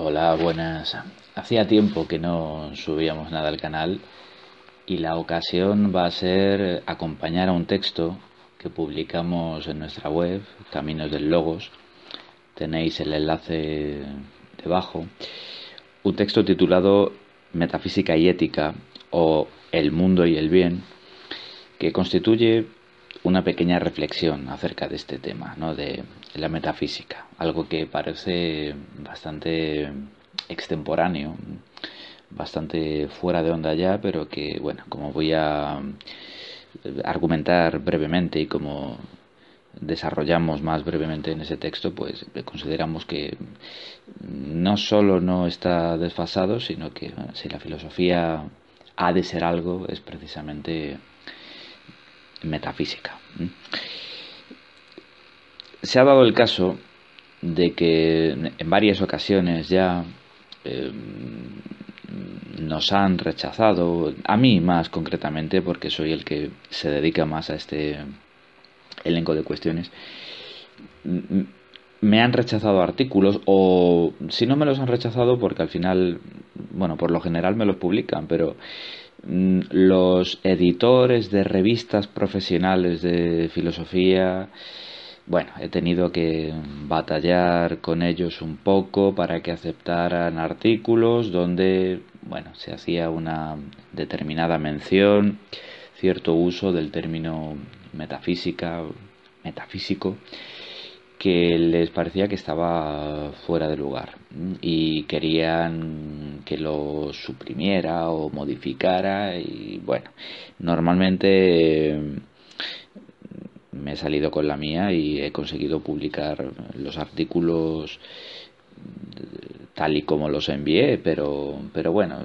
Hola, buenas. Hacía tiempo que no subíamos nada al canal y la ocasión va a ser acompañar a un texto que publicamos en nuestra web, Caminos del Logos. Tenéis el enlace debajo. Un texto titulado Metafísica y Ética o El mundo y el bien, que constituye una pequeña reflexión acerca de este tema, ¿no? de la metafísica, algo que parece bastante extemporáneo, bastante fuera de onda ya, pero que, bueno, como voy a argumentar brevemente y como desarrollamos más brevemente en ese texto, pues consideramos que no solo no está desfasado, sino que si la filosofía ha de ser algo, es precisamente metafísica. Se ha dado el caso de que en varias ocasiones ya eh, nos han rechazado, a mí más concretamente, porque soy el que se dedica más a este elenco de cuestiones, me han rechazado artículos o si no me los han rechazado porque al final, bueno, por lo general me los publican, pero los editores de revistas profesionales de filosofía, bueno, he tenido que batallar con ellos un poco para que aceptaran artículos donde, bueno, se hacía una determinada mención, cierto uso del término metafísica, metafísico, que les parecía que estaba fuera de lugar y querían que lo suprimiera o modificara y bueno, normalmente me he salido con la mía y he conseguido publicar los artículos tal y como los envié, pero, pero bueno,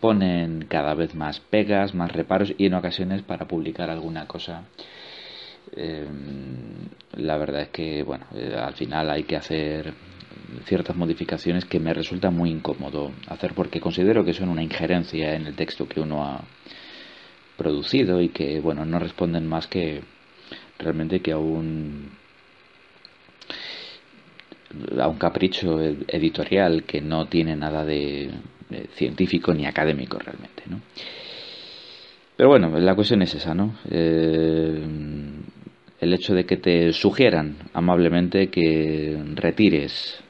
ponen cada vez más pegas, más reparos y en ocasiones para publicar alguna cosa eh, la verdad es que bueno eh, al final hay que hacer ciertas modificaciones que me resulta muy incómodo hacer porque considero que son una injerencia en el texto que uno ha producido y que bueno no responden más que realmente que a un a un capricho editorial que no tiene nada de, científico ni académico realmente ¿no? pero bueno la cuestión es esa no eh, el hecho de que te sugieran amablemente que retires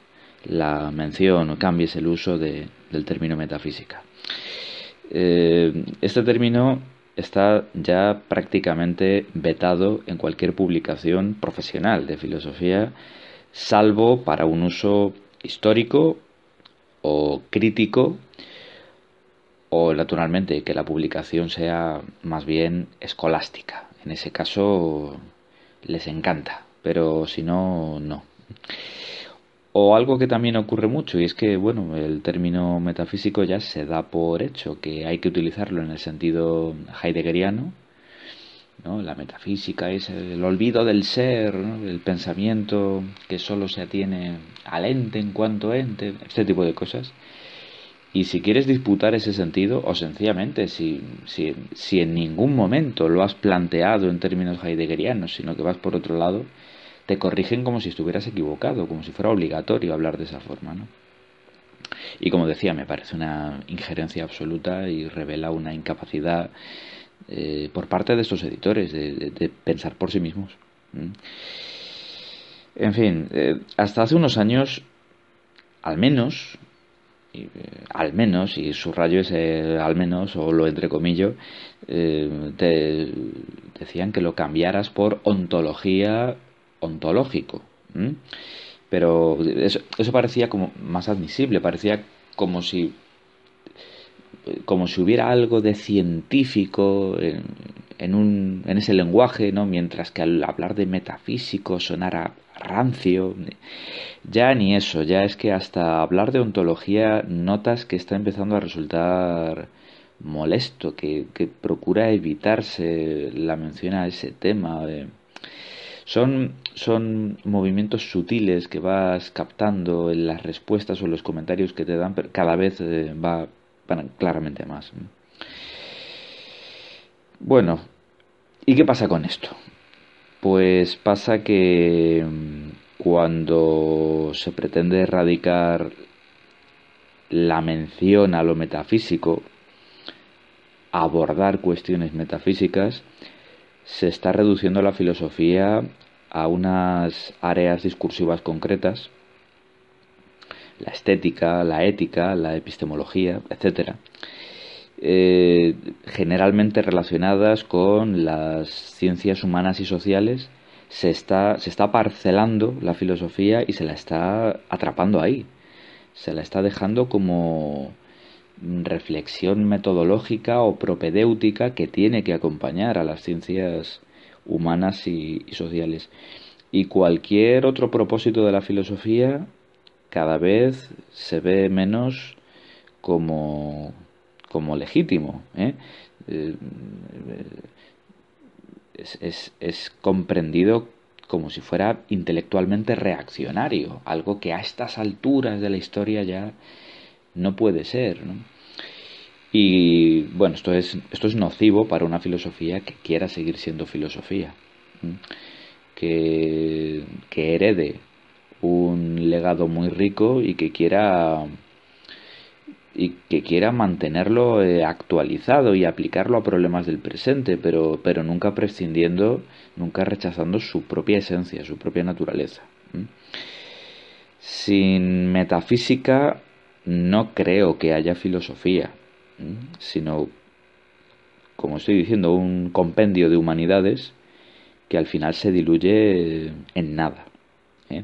la mención o cambies el uso de, del término metafísica. Eh, este término está ya prácticamente vetado en cualquier publicación profesional de filosofía, salvo para un uso histórico o crítico, o naturalmente que la publicación sea más bien escolástica. En ese caso les encanta, pero si no, no. O algo que también ocurre mucho, y es que, bueno, el término metafísico ya se da por hecho, que hay que utilizarlo en el sentido heideggeriano, ¿no? La metafísica es el olvido del ser, ¿no? el pensamiento que solo se atiene al ente en cuanto ente, este tipo de cosas. Y si quieres disputar ese sentido, o sencillamente, si, si, si en ningún momento lo has planteado en términos heideggerianos, sino que vas por otro lado, te corrigen como si estuvieras equivocado, como si fuera obligatorio hablar de esa forma, ¿no? Y como decía, me parece una injerencia absoluta y revela una incapacidad eh, por parte de estos editores de, pensar por sí mismos. En fin, eh, hasta hace unos años, al menos, al menos, y subrayo ese al menos, o lo entrecomillo, eh, te decían que lo cambiaras por ontología ontológico. Pero eso, eso parecía como más admisible, parecía como si como si hubiera algo de científico en, en, ese lenguaje, ¿no? mientras que al hablar de metafísico sonara rancio. Ya ni eso, ya es que hasta hablar de ontología notas que está empezando a resultar molesto, que, que procura evitarse la mención a ese tema. Son, son movimientos sutiles que vas captando en las respuestas o los comentarios que te dan, pero cada vez eh, va, claramente más. Bueno, ¿y qué pasa con esto? Pues pasa que mm, cuando se pretende erradicar la mención a lo metafísico, abordar cuestiones metafísicas, se está reduciendo la filosofía a unas áreas discursivas concretas, la estética, la ética, la epistemología, etc., eh, generalmente relacionadas con las ciencias humanas y sociales, se está, se está parcelando la filosofía y se la está atrapando ahí. Se la está dejando como reflexión metodológica o propedéutica que tiene que acompañar a las ciencias humanas y, y sociales. Y cualquier otro propósito de la filosofía cada vez se ve menos como, como legítimo. ¿eh? Eh, es, es, comprendido como si fuera intelectualmente reaccionario, algo que a estas alturas de la historia ya no puede ser. Y bueno, esto es, esto es nocivo para una filosofía que quiera seguir siendo filosofía, que, que herede un legado muy rico y que quiera y que quiera mantenerlo eh, actualizado y aplicarlo a problemas del presente, pero, pero nunca prescindiendo, nunca rechazando su propia esencia, su propia naturaleza. Sin metafísica no creo que haya filosofía, sino, como estoy diciendo, un compendio de humanidades que al final se diluye en nada. ¿Eh?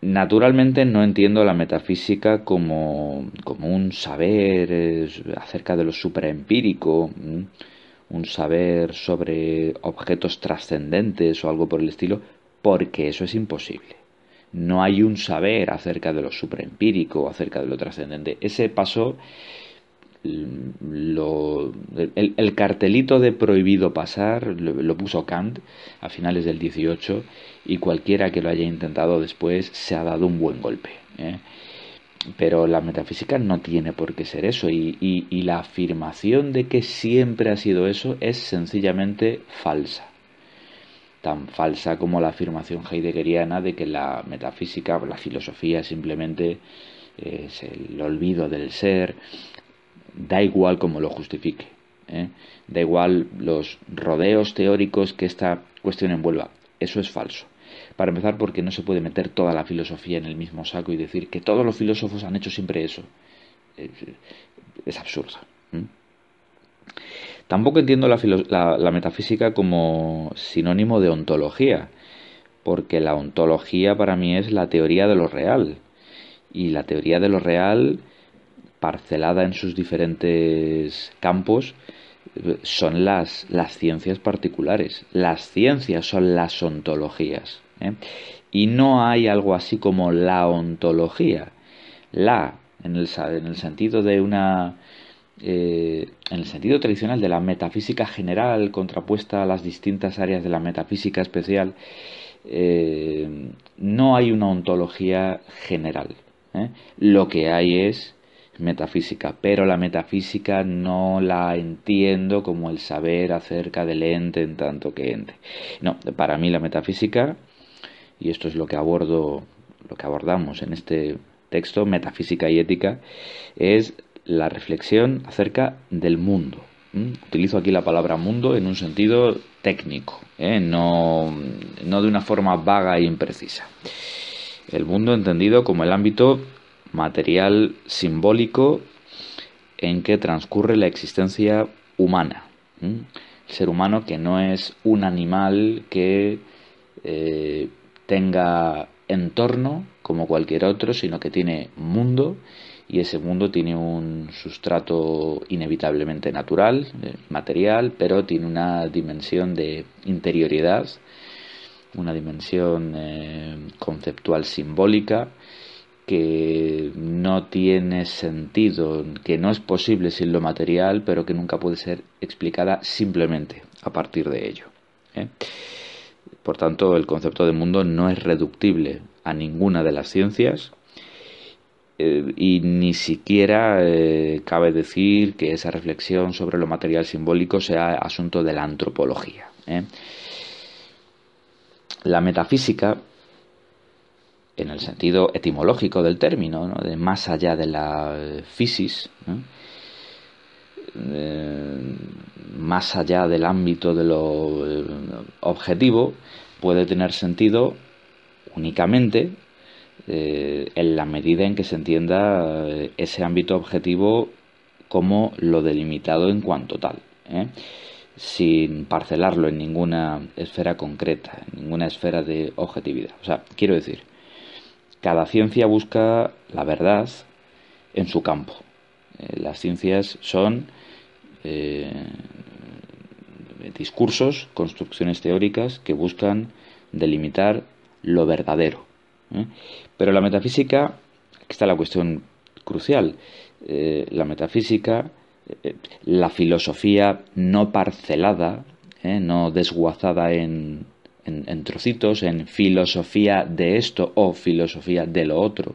Naturalmente no entiendo la metafísica como, como un saber acerca de lo supraempírico, un saber sobre objetos trascendentes o algo por el estilo, porque eso es imposible. No hay un saber acerca de lo supraempírico o acerca de lo trascendente. Ese paso lo, el, cartelito de prohibido pasar lo, puso Kant a finales del 18 y cualquiera que lo haya intentado después se ha dado un buen golpe. ¿eh? Pero la metafísica no tiene por qué ser eso y, y, la afirmación de que siempre ha sido eso es sencillamente falsa. Tan falsa como la afirmación heideggeriana de que la metafísica, la filosofía simplemente es el olvido del ser, da igual cómo lo justifique. ¿Eh? Da igual los rodeos teóricos que esta cuestión envuelva. Eso es falso. Para empezar, porque no se puede meter toda la filosofía en el mismo saco y decir que todos los filósofos han hecho siempre eso. Es, absurdo. Tampoco entiendo la, metafísica como sinónimo de ontología, porque la ontología para mí es la teoría de lo real. Y la teoría de lo real parcelada en sus diferentes campos son las, las ciencias particulares. Las ciencias son las ontologías. ¿eh? Y no hay algo así como la ontología. La, en el, en el sentido de una... Eh, en el sentido tradicional de la metafísica general contrapuesta a las distintas áreas de la metafísica especial, eh, no hay una ontología general. Lo que hay es metafísica, pero la metafísica no la entiendo como el saber acerca del ente en tanto que ente. No, para mí la metafísica, y esto es lo que abordo, lo que abordamos en este texto, metafísica y ética, es la reflexión acerca del mundo. Utilizo aquí la palabra mundo en un sentido técnico, ¿eh? no, no de una forma vaga e imprecisa. El mundo entendido como el ámbito material simbólico en que transcurre la existencia humana. El ser humano que no es un animal que eh, tenga entorno como cualquier otro, sino que tiene mundo y ese mundo tiene un sustrato inevitablemente natural, eh, material, pero tiene una dimensión de interioridad, una dimensión eh, conceptual simbólica que no tiene sentido, que no es posible sin lo material, pero que nunca puede ser explicada simplemente a partir de ello. ¿eh? Por tanto, el concepto de mundo no es reductible a ninguna de las ciencias eh, y ni siquiera eh, cabe decir que esa reflexión sobre lo material simbólico sea asunto de la antropología. La metafísica en el sentido etimológico del término, de más allá de la eh, fisis, eh, más allá del ámbito de lo eh, objetivo, puede tener sentido únicamente en la medida en que se entienda ese ámbito objetivo como lo delimitado en cuanto tal, sin parcelarlo en ninguna esfera concreta, en ninguna esfera de objetividad. O sea, quiero decir, cada ciencia busca la verdad en su campo. Eh, las ciencias son eh, discursos, construcciones teóricas que buscan delimitar lo verdadero. ¿eh? Pero la metafísica, aquí está la cuestión crucial, la metafísica, la filosofía no parcelada, no desguazada en en, trocitos, en filosofía de esto o filosofía de lo otro,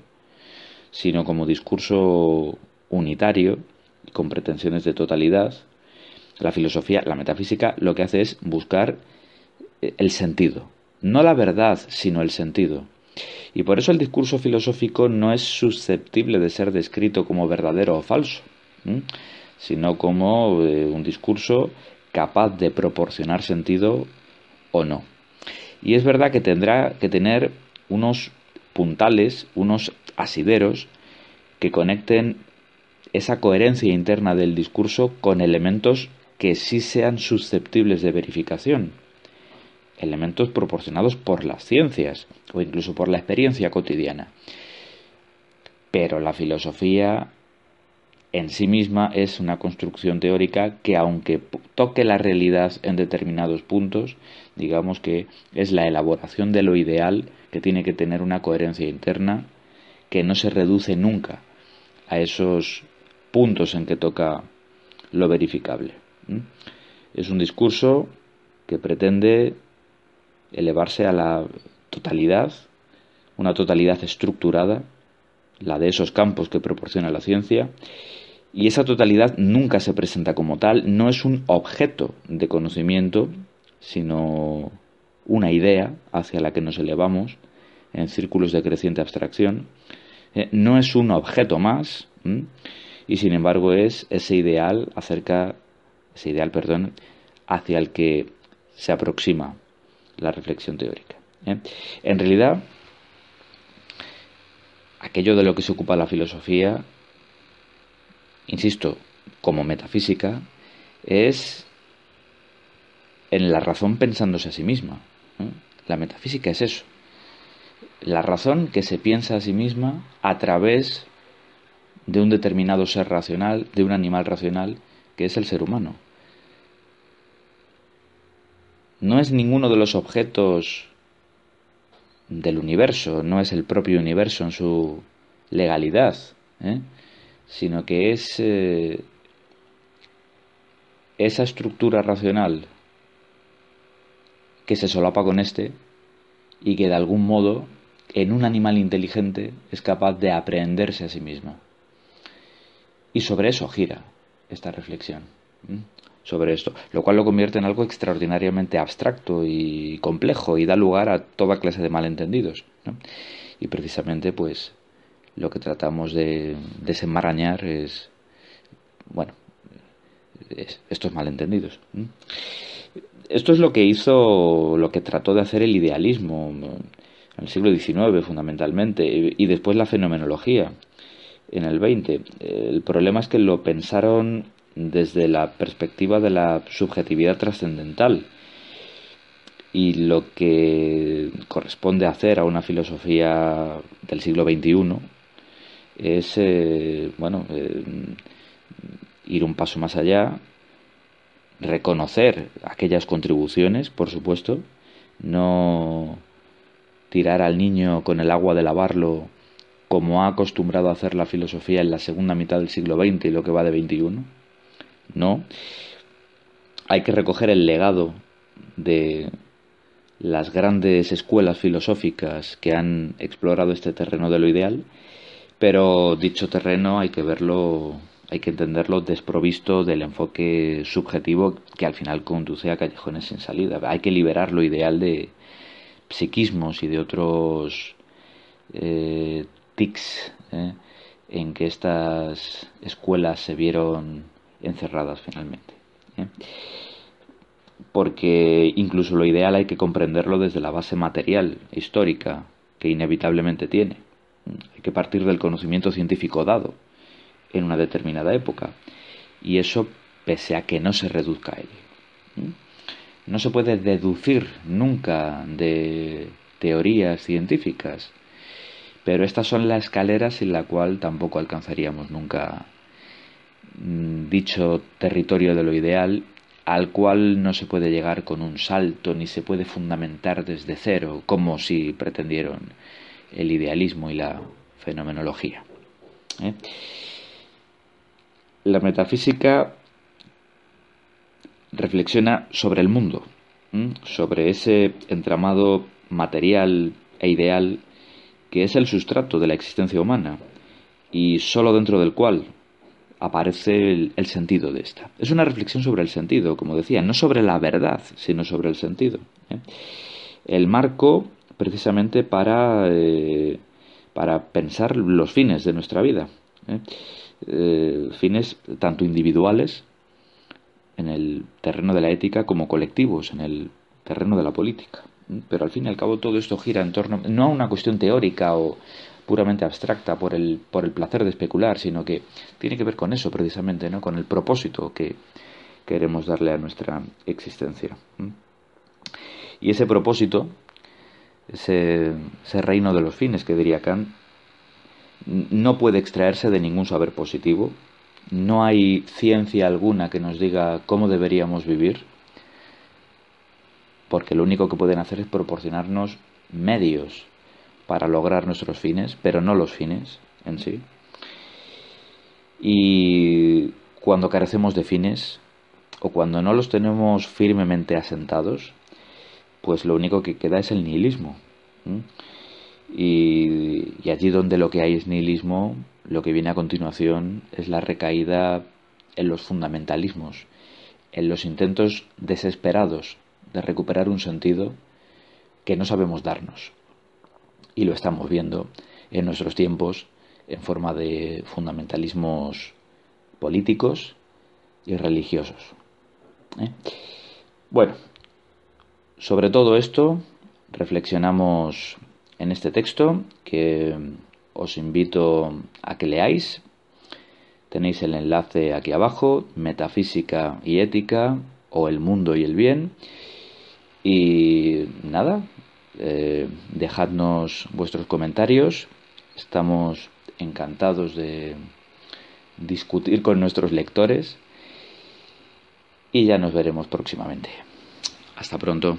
sino como discurso unitario con pretensiones de totalidad. La filosofía, la metafísica, lo que hace es buscar eh, el sentido, no la verdad, sino el sentido. Y por eso el discurso filosófico no es susceptible de ser descrito como verdadero o falso, sino como eh, un discurso capaz de proporcionar sentido o no. Y es verdad que tendrá que tener unos puntales, unos asideros que conecten esa coherencia interna del discurso con elementos que sí sean susceptibles de verificación. Elementos proporcionados por las ciencias o incluso por la experiencia cotidiana. Pero la filosofía en sí misma es una construcción teórica que aunque toque la realidad en determinados puntos, digamos que es la elaboración de lo ideal que tiene que tener una coherencia interna que no se reduce nunca a esos puntos en que toca lo verificable. Es un discurso que pretende elevarse a la totalidad, una totalidad estructurada, la de esos campos que proporciona la ciencia, y esa totalidad nunca se presenta como tal, no es un objeto de conocimiento, sino una idea hacia la que nos elevamos en círculos de creciente abstracción. Eh, no es un objeto más, y sin embargo es ese ideal acerca, ese ideal, perdón, hacia el que se aproxima la reflexión teórica. ¿eh? En realidad, aquello de lo que se ocupa la filosofía insisto, como metafísica, es en la razón pensándose a sí misma. La metafísica es eso. La razón que se piensa a sí misma a través de un determinado ser racional, de un animal racional, que es el ser humano. No es ninguno de los objetos del universo, no es el propio universo en su legalidad. ¿eh? Sino que es eh, esa estructura racional que se solapa con este y que de algún modo en un animal inteligente es capaz de aprehenderse a sí mismo. Y sobre eso gira esta reflexión, sobre esto, lo cual lo convierte en algo extraordinariamente abstracto y complejo y da lugar a toda clase de malentendidos. Y precisamente pues lo que tratamos de desenmarañar es, bueno, estos malentendidos. Esto es lo que hizo, lo que trató de hacer el idealismo en el siglo XIX fundamentalmente y después la fenomenología en el XX. El problema es que lo pensaron desde la perspectiva de la subjetividad trascendental y lo que corresponde hacer a una filosofía del siglo XXI es, eh, bueno, eh, ir un paso más allá, reconocer aquellas contribuciones, por supuesto, no tirar al niño con el agua de lavarlo como ha acostumbrado a hacer la filosofía en la segunda mitad del siglo XX y lo que va de XXI. No. Hay que recoger el legado de las grandes escuelas filosóficas que han explorado este terreno de lo ideal, pero dicho terreno hay que verlo hay que entenderlo desprovisto del enfoque subjetivo que al final conduce a callejones sin salida. Hay que liberar lo ideal de psiquismos y de otros eh, tics eh, en que estas escuelas se vieron encerradas finalmente. Eh. Porque incluso lo ideal hay que comprenderlo desde la base material, histórica, que inevitablemente tiene. Hay que partir del conocimiento científico dado en una determinada época. Y eso pese a que no se reduzca a. ¿Mm? No se puede deducir nunca de teorías científicas, pero estas son la escalera sin la cual tampoco alcanzaríamos nunca mm, dicho territorio de lo ideal al cual no se puede llegar con un salto ni se puede fundamentar desde cero como si pretendieron el idealismo y la fenomenología. ¿eh? La metafísica reflexiona sobre el mundo, sobre ese entramado material e ideal que es el sustrato de la existencia humana y sólo dentro del cual aparece el, sentido de esta. Es una reflexión sobre el sentido, como decía, no sobre la verdad, sino sobre el sentido. ¿eh? El marco precisamente para, eh, para pensar los fines de nuestra vida. ¿eh? Eh, fines tanto individuales en el terreno de la ética como colectivos en el terreno de la política. Pero al fin y al cabo todo esto gira en torno no a una cuestión teórica o puramente abstracta por el, por el placer de especular, sino que tiene que ver con eso precisamente, ¿no? con el propósito que queremos darle a nuestra existencia. Y ese propósito, ese, reino de los fines que diría Kant, no puede extraerse de ningún saber positivo, no hay ciencia alguna que nos diga cómo deberíamos vivir, porque lo único que pueden hacer es proporcionarnos medios para lograr nuestros fines, pero no los fines en sí. Y cuando carecemos de fines, o cuando no los tenemos firmemente asentados, pues lo único que queda es el nihilismo. Y, allí donde lo que hay es nihilismo, lo que viene a continuación es la recaída en los fundamentalismos, en los intentos desesperados de recuperar un sentido que no sabemos darnos. Y lo estamos viendo en nuestros tiempos en forma de fundamentalismos políticos y religiosos. ¿eh? Bueno, sobre todo esto reflexionamos en este texto que os invito a que leáis. Tenéis el enlace aquí abajo, Metafísica y Ética o El Mundo y el Bien. Y nada, eh, dejadnos vuestros comentarios. Estamos encantados de discutir con nuestros lectores y ya nos veremos próximamente. Hasta pronto.